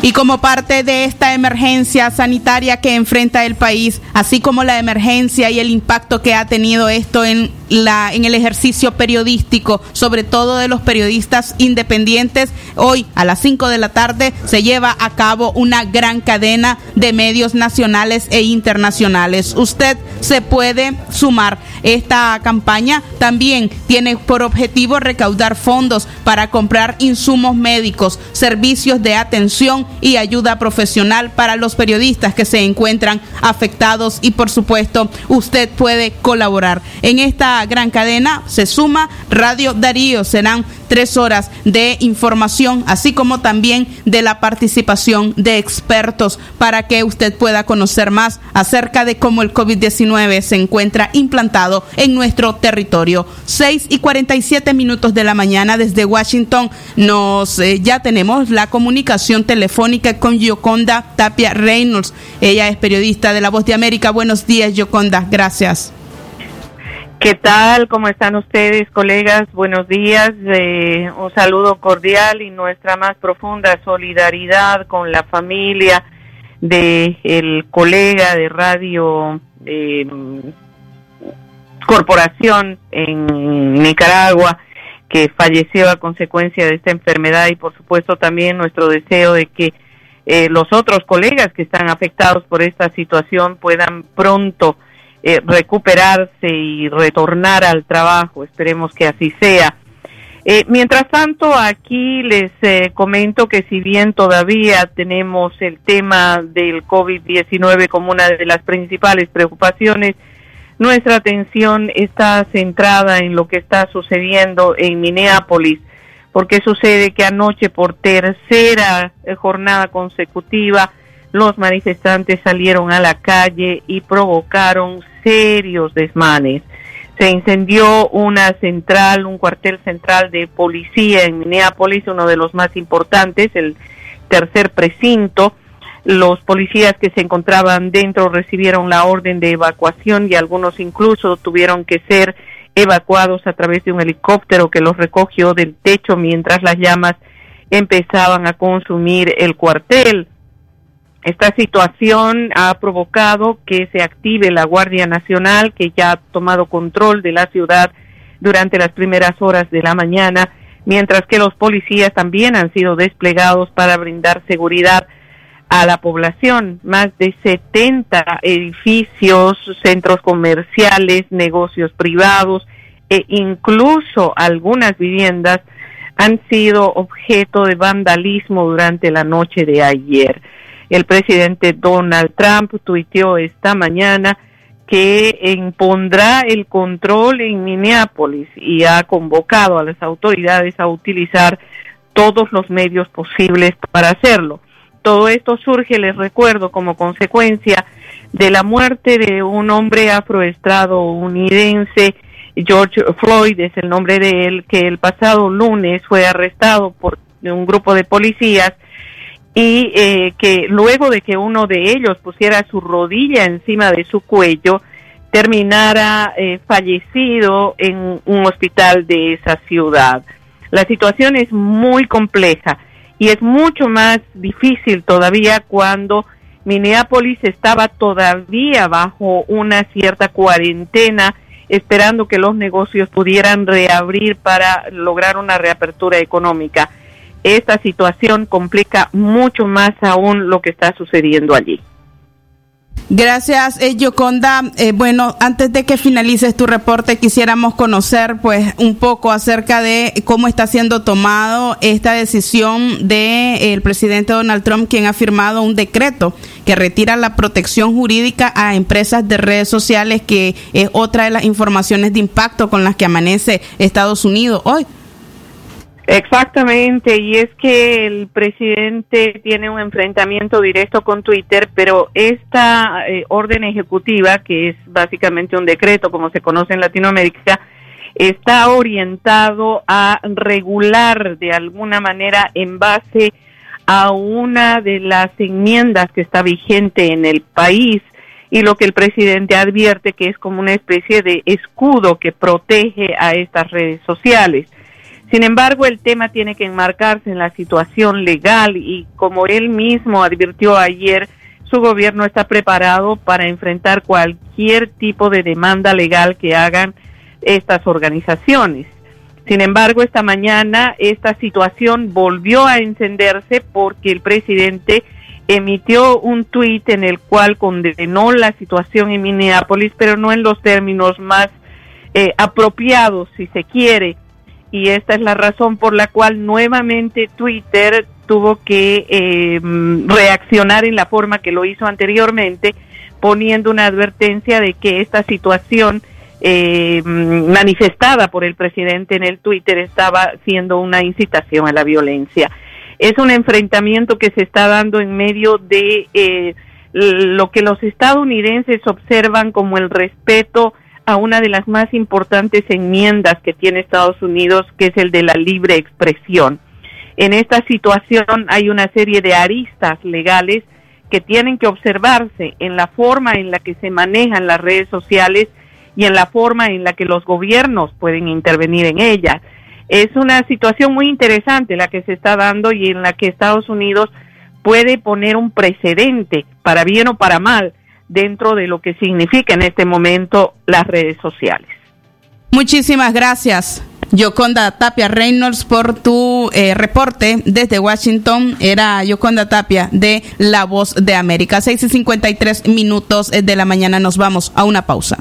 Y como parte de esta emergencia sanitaria que enfrenta el país, así como la emergencia y el impacto que ha tenido esto en la en el ejercicio periodístico, sobre todo de los periodistas independientes, hoy a las 5 de la tarde se lleva a cabo una gran cadena de medios nacionales e internacionales. Usted se puede sumar. Esta campaña también tiene por objetivo recaudar fondos para comprar insumos médicos, servicios de atención y ayuda profesional para los periodistas que se encuentran afectados y por supuesto usted puede colaborar. En esta gran cadena se suma Radio Darío, serán tres horas de información, así como también de la participación de expertos para que usted pueda conocer más acerca de cómo el COVID-19 se encuentra implantado en nuestro territorio. 6 y 47 minutos de la mañana desde Washington nos eh, ya tenemos la comunicación telefónica con Yoconda Tapia Reynolds. Ella es periodista de La Voz de América. Buenos días, Yoconda. Gracias. ¿Qué tal? ¿Cómo están ustedes, colegas? Buenos días. Eh, un saludo cordial y nuestra más profunda solidaridad con la familia de el colega de Radio eh, Corporación en Nicaragua que falleció a consecuencia de esta enfermedad y por supuesto también nuestro deseo de que eh, los otros colegas que están afectados por esta situación puedan pronto eh, recuperarse y retornar al trabajo. Esperemos que así sea. Eh, mientras tanto, aquí les eh, comento que si bien todavía tenemos el tema del COVID-19 como una de las principales preocupaciones, nuestra atención está centrada en lo que está sucediendo en Minneapolis, porque sucede que anoche por tercera jornada consecutiva los manifestantes salieron a la calle y provocaron serios desmanes. Se incendió una central, un cuartel central de policía en Minneapolis, uno de los más importantes, el tercer precinto. Los policías que se encontraban dentro recibieron la orden de evacuación y algunos incluso tuvieron que ser evacuados a través de un helicóptero que los recogió del techo mientras las llamas empezaban a consumir el cuartel. Esta situación ha provocado que se active la Guardia Nacional, que ya ha tomado control de la ciudad durante las primeras horas de la mañana, mientras que los policías también han sido desplegados para brindar seguridad a la población. Más de 70 edificios, centros comerciales, negocios privados e incluso algunas viviendas han sido objeto de vandalismo durante la noche de ayer. El presidente Donald Trump tuiteó esta mañana que impondrá el control en Minneapolis y ha convocado a las autoridades a utilizar todos los medios posibles para hacerlo. Todo esto surge, les recuerdo, como consecuencia de la muerte de un hombre afroestadounidense, George Floyd es el nombre de él, que el pasado lunes fue arrestado por un grupo de policías y eh, que luego de que uno de ellos pusiera su rodilla encima de su cuello, terminara eh, fallecido en un hospital de esa ciudad. La situación es muy compleja y es mucho más difícil todavía cuando Minneapolis estaba todavía bajo una cierta cuarentena esperando que los negocios pudieran reabrir para lograr una reapertura económica esta situación complica mucho más aún lo que está sucediendo allí. Gracias, eh, Yoconda. Eh, bueno, antes de que finalices tu reporte, quisiéramos conocer, pues, un poco acerca de cómo está siendo tomado esta decisión de el presidente Donald Trump, quien ha firmado un decreto que retira la protección jurídica a empresas de redes sociales, que es otra de las informaciones de impacto con las que amanece Estados Unidos hoy. Exactamente, y es que el presidente tiene un enfrentamiento directo con Twitter, pero esta eh, orden ejecutiva, que es básicamente un decreto, como se conoce en Latinoamérica, está orientado a regular de alguna manera en base a una de las enmiendas que está vigente en el país y lo que el presidente advierte que es como una especie de escudo que protege a estas redes sociales. Sin embargo, el tema tiene que enmarcarse en la situación legal y como él mismo advirtió ayer, su gobierno está preparado para enfrentar cualquier tipo de demanda legal que hagan estas organizaciones. Sin embargo, esta mañana esta situación volvió a encenderse porque el presidente emitió un tuit en el cual condenó la situación en Minneapolis, pero no en los términos más eh, apropiados, si se quiere y esta es la razón por la cual nuevamente Twitter tuvo que eh, reaccionar en la forma que lo hizo anteriormente, poniendo una advertencia de que esta situación eh, manifestada por el presidente en el Twitter estaba siendo una incitación a la violencia. Es un enfrentamiento que se está dando en medio de eh, lo que los estadounidenses observan como el respeto a una de las más importantes enmiendas que tiene Estados Unidos, que es el de la libre expresión. En esta situación hay una serie de aristas legales que tienen que observarse en la forma en la que se manejan las redes sociales y en la forma en la que los gobiernos pueden intervenir en ella. Es una situación muy interesante la que se está dando y en la que Estados Unidos puede poner un precedente, para bien o para mal, dentro de lo que significa en este momento las redes sociales. Muchísimas gracias. Yoconda Tapia Reynolds por tu eh, reporte desde Washington. Era Yoconda Tapia de La Voz de América. 6 y 53 minutos de la mañana. Nos vamos a una pausa.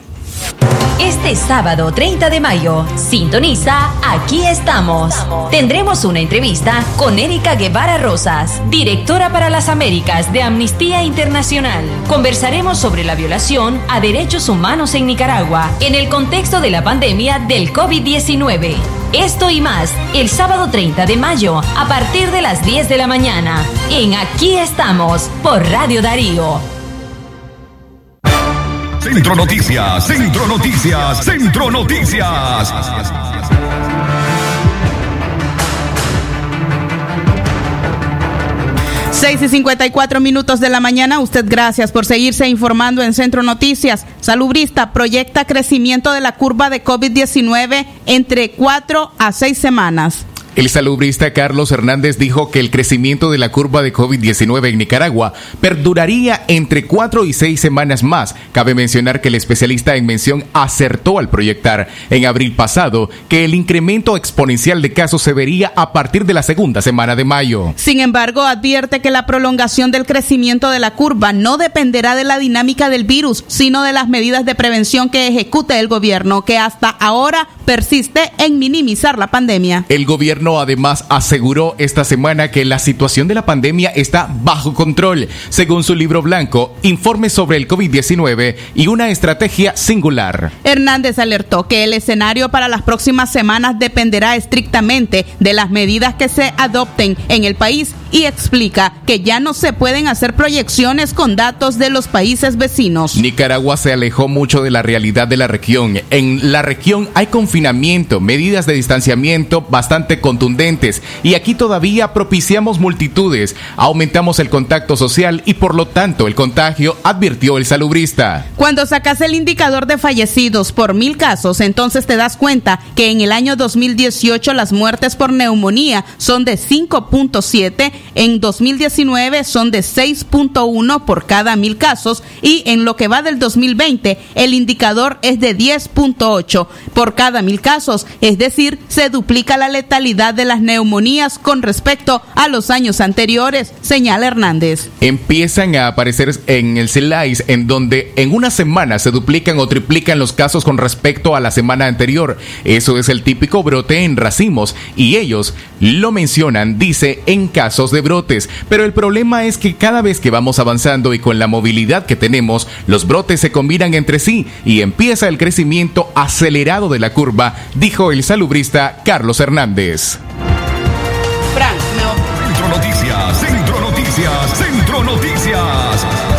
Este sábado 30 de mayo, sintoniza Aquí estamos. Tendremos una entrevista con Erika Guevara Rosas, directora para las Américas de Amnistía Internacional. Conversaremos sobre la violación a derechos humanos en Nicaragua en el contexto de la pandemia del COVID-19. Esto y más, el sábado 30 de mayo, a partir de las 10 de la mañana, en Aquí estamos, por Radio Darío. Centro Noticias, Centro Noticias, Centro Noticias. Seis y 54 minutos de la mañana. Usted gracias por seguirse informando en Centro Noticias. Salubrista proyecta crecimiento de la curva de COVID-19 entre cuatro a seis semanas. El salubrista Carlos Hernández dijo que el crecimiento de la curva de COVID-19 en Nicaragua perduraría entre cuatro y seis semanas más. Cabe mencionar que el especialista en mención acertó al proyectar en abril pasado que el incremento exponencial de casos se vería a partir de la segunda semana de mayo. Sin embargo, advierte que la prolongación del crecimiento de la curva no dependerá de la dinámica del virus, sino de las medidas de prevención que ejecute el gobierno, que hasta ahora persiste en minimizar la pandemia. El gobierno además aseguró esta semana que la situación de la pandemia está bajo control, según su libro blanco, Informe sobre el COVID-19 y una estrategia singular. Hernández alertó que el escenario para las próximas semanas dependerá estrictamente de las medidas que se adopten en el país y explica que ya no se pueden hacer proyecciones con datos de los países vecinos. Nicaragua se alejó mucho de la realidad de la región. En la región hay confinamiento, medidas de distanciamiento bastante contundentes y aquí todavía propiciamos multitudes, aumentamos el contacto social y por lo tanto el contagio, advirtió el salubrista. Cuando sacas el indicador de fallecidos por mil casos, entonces te das cuenta que en el año 2018 las muertes por neumonía son de 5.7, en 2019 son de 6.1 por cada mil casos y en lo que va del 2020 el indicador es de 10.8 por cada mil casos, es decir, se duplica la letalidad de las neumonías con respecto a los años anteriores, señala Hernández. Empiezan a aparecer en el CELAIS en donde en una semana se duplican o triplican los casos con respecto a la semana anterior. Eso es el típico brote en racimos y ellos lo mencionan, dice, en casos de brotes. Pero el problema es que cada vez que vamos avanzando y con la movilidad que tenemos, los brotes se combinan entre sí y empieza el crecimiento acelerado de la curva, dijo el salubrista Carlos Hernández. Centro Noticias, Centro Noticias, Centro Noticias.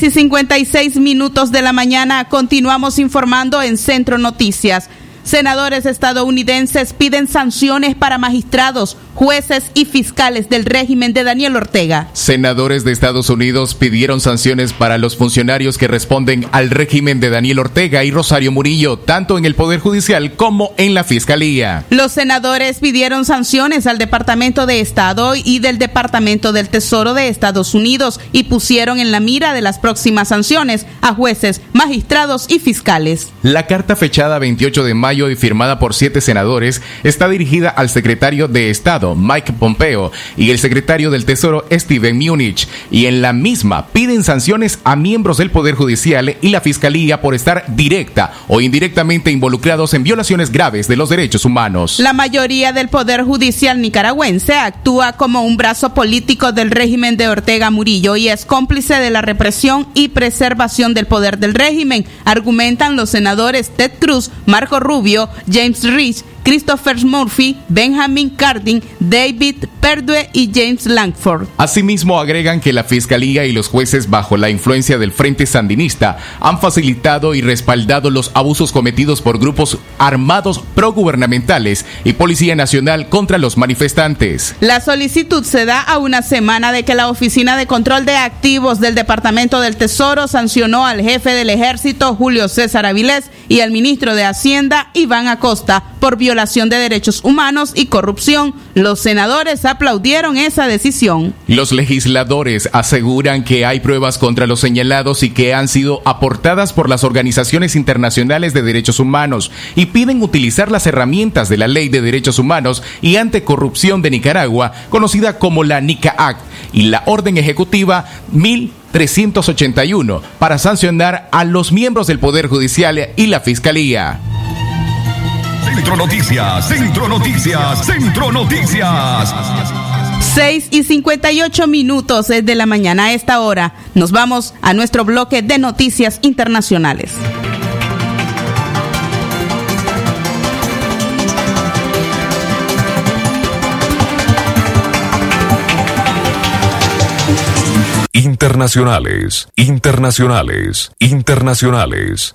Seis y 56 minutos de la mañana continuamos informando en Centro Noticias. Senadores estadounidenses piden sanciones para magistrados, jueces y fiscales del régimen de Daniel Ortega. Senadores de Estados Unidos pidieron sanciones para los funcionarios que responden al régimen de Daniel Ortega y Rosario Murillo, tanto en el Poder Judicial como en la Fiscalía. Los senadores pidieron sanciones al Departamento de Estado y del Departamento del Tesoro de Estados Unidos y pusieron en la mira de las próximas sanciones a jueces, magistrados y fiscales. La carta fechada 28 de mayo y firmada por siete senadores está dirigida al secretario de Estado, Mike Pompeo, y el secretario del Tesoro, Steven Munich, y en la misma piden sanciones a miembros del Poder Judicial y la Fiscalía por estar directa o indirectamente involucrados en violaciones graves de los derechos humanos. La mayoría del Poder Judicial nicaragüense actúa como un brazo político del régimen de Ortega Murillo y es cómplice de la represión y preservación del poder del régimen, argumentan los senadores Ted Cruz, Marco Rubio, James Rich, Christopher Murphy, Benjamin Cardin, David Perdue y James Langford. Asimismo, agregan que la Fiscalía y los jueces bajo la influencia del Frente Sandinista han facilitado y respaldado los abusos cometidos por grupos armados progubernamentales y Policía Nacional contra los manifestantes. La solicitud se da a una semana de que la Oficina de Control de Activos del Departamento del Tesoro sancionó al jefe del ejército Julio César Avilés y al ministro de Hacienda Iván Acosta por violación de derechos humanos y corrupción. Los senadores aplaudieron esa decisión. Los legisladores aseguran que hay pruebas contra los señalados y que han sido aportadas por las organizaciones internacionales de derechos humanos y piden utilizar las herramientas de la Ley de Derechos Humanos y Anticorrupción de Nicaragua, conocida como la NICA Act, y la Orden Ejecutiva 1381 para sancionar a los miembros del Poder Judicial y la Fiscalía. Centro Noticias, Centro Noticias, Centro Noticias. 6 y 58 minutos de la mañana a esta hora. Nos vamos a nuestro bloque de noticias internacionales. Internacionales, internacionales, internacionales.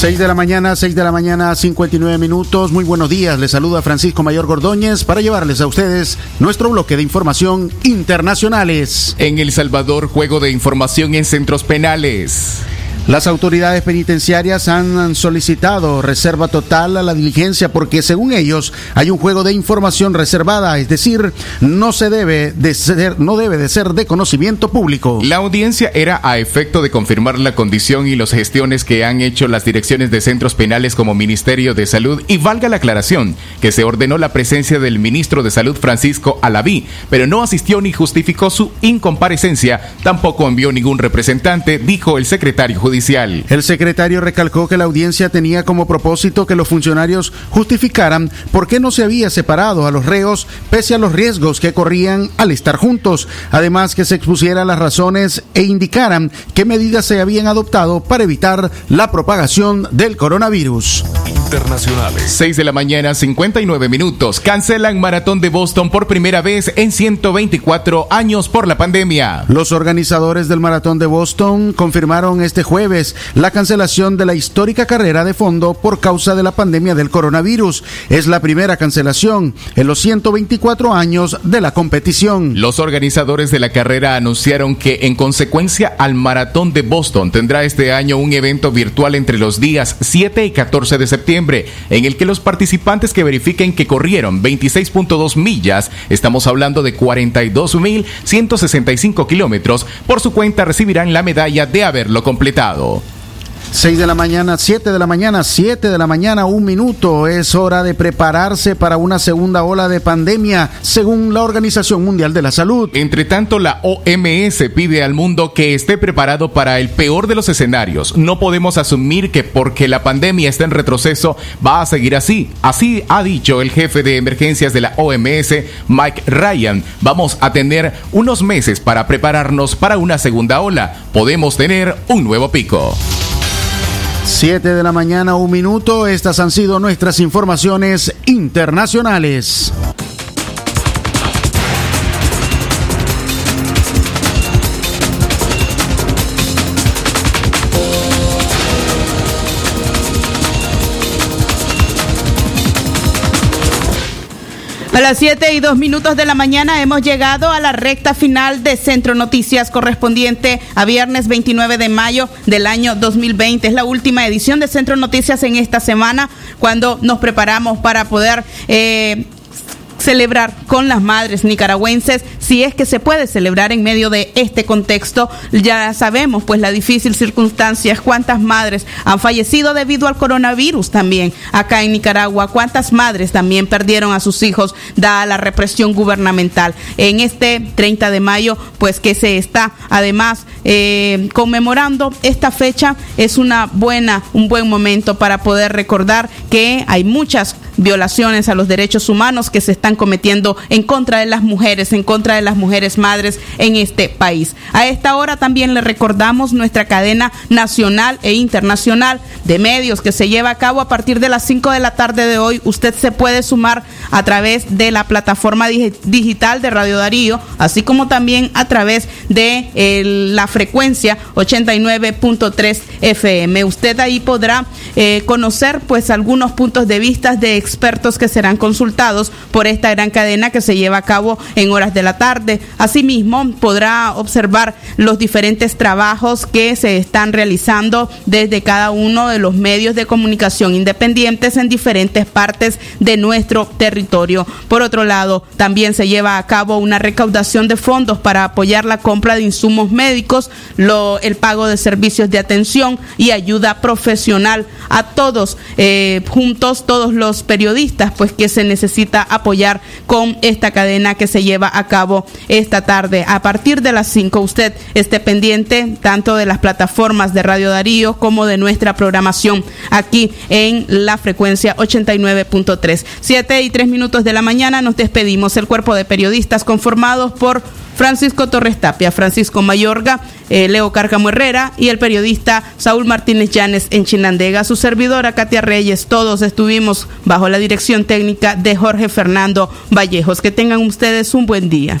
6 de la mañana, 6 de la mañana, 59 minutos. Muy buenos días. Les saluda Francisco Mayor Gordóñez para llevarles a ustedes nuestro bloque de información internacionales. En El Salvador, juego de información en centros penales. Las autoridades penitenciarias han solicitado reserva total a la diligencia porque según ellos hay un juego de información reservada, es decir, no se debe de ser no debe de ser de conocimiento público. La audiencia era a efecto de confirmar la condición y las gestiones que han hecho las direcciones de centros penales como Ministerio de Salud y valga la aclaración que se ordenó la presencia del ministro de Salud Francisco Alaví, pero no asistió ni justificó su incomparecencia, tampoco envió ningún representante, dijo el secretario judicial. El secretario recalcó que la audiencia tenía como propósito que los funcionarios justificaran por qué no se había separado a los reos pese a los riesgos que corrían al estar juntos. Además que se expusieran las razones e indicaran qué medidas se habían adoptado para evitar la propagación del coronavirus. Internacionales. 6 de la mañana, 59 minutos. Cancelan maratón de Boston por primera vez en 124 años por la pandemia. Los organizadores del maratón de Boston confirmaron este jueves la cancelación de la histórica carrera de fondo por causa de la pandemia del coronavirus. Es la primera cancelación en los 124 años de la competición. Los organizadores de la carrera anunciaron que en consecuencia al maratón de Boston tendrá este año un evento virtual entre los días 7 y 14 de septiembre, en el que los participantes que verifiquen que corrieron 26.2 millas, estamos hablando de 42.165 kilómetros, por su cuenta recibirán la medalla de haberlo completado. Colorado. 6 de la mañana, 7 de la mañana, 7 de la mañana, un minuto. Es hora de prepararse para una segunda ola de pandemia, según la Organización Mundial de la Salud. Entre tanto, la OMS pide al mundo que esté preparado para el peor de los escenarios. No podemos asumir que porque la pandemia está en retroceso va a seguir así. Así ha dicho el jefe de emergencias de la OMS, Mike Ryan. Vamos a tener unos meses para prepararnos para una segunda ola. Podemos tener un nuevo pico. 7 de la mañana, un minuto. Estas han sido nuestras informaciones internacionales. A las 7 y 2 minutos de la mañana hemos llegado a la recta final de Centro Noticias correspondiente a viernes 29 de mayo del año 2020. Es la última edición de Centro Noticias en esta semana cuando nos preparamos para poder... Eh, celebrar con las madres nicaragüenses, si es que se puede celebrar en medio de este contexto. Ya sabemos, pues, la difícil circunstancias, cuántas madres han fallecido debido al coronavirus también acá en Nicaragua, cuántas madres también perdieron a sus hijos dada la represión gubernamental. En este 30 de mayo, pues, que se está además eh, conmemorando esta fecha, es una buena, un buen momento para poder recordar que hay muchas violaciones a los derechos humanos que se están cometiendo en contra de las mujeres, en contra de las mujeres madres en este país. A esta hora también le recordamos nuestra cadena nacional e internacional de medios que se lleva a cabo a partir de las 5 de la tarde de hoy. Usted se puede sumar a través de la plataforma digi- digital de Radio Darío, así como también a través de el- la frecuencia 89.3 FM. Usted ahí podrá eh, conocer pues algunos puntos de vista de expertos que serán consultados por esta gran cadena que se lleva a cabo en horas de la tarde. Asimismo, podrá observar los diferentes trabajos que se están realizando desde cada uno de los medios de comunicación independientes en diferentes partes de nuestro territorio. Por otro lado, también se lleva a cabo una recaudación de fondos para apoyar la compra de insumos médicos, el pago de servicios de atención y ayuda profesional a todos eh, juntos, todos los periodistas, pues que se necesita apoyar con esta cadena que se lleva a cabo esta tarde. A partir de las 5 usted esté pendiente tanto de las plataformas de Radio Darío como de nuestra programación aquí en la frecuencia 89.3. 7 y 3 minutos de la mañana nos despedimos. El cuerpo de periodistas conformados por Francisco Torres Tapia, Francisco Mayorga, eh, Leo Cárcamo Herrera y el periodista Saúl Martínez Llanes en Chinandega. Su servidora Katia Reyes, todos estuvimos bajo la dirección técnica de Jorge Fernando Vallejos. Que tengan ustedes un buen día.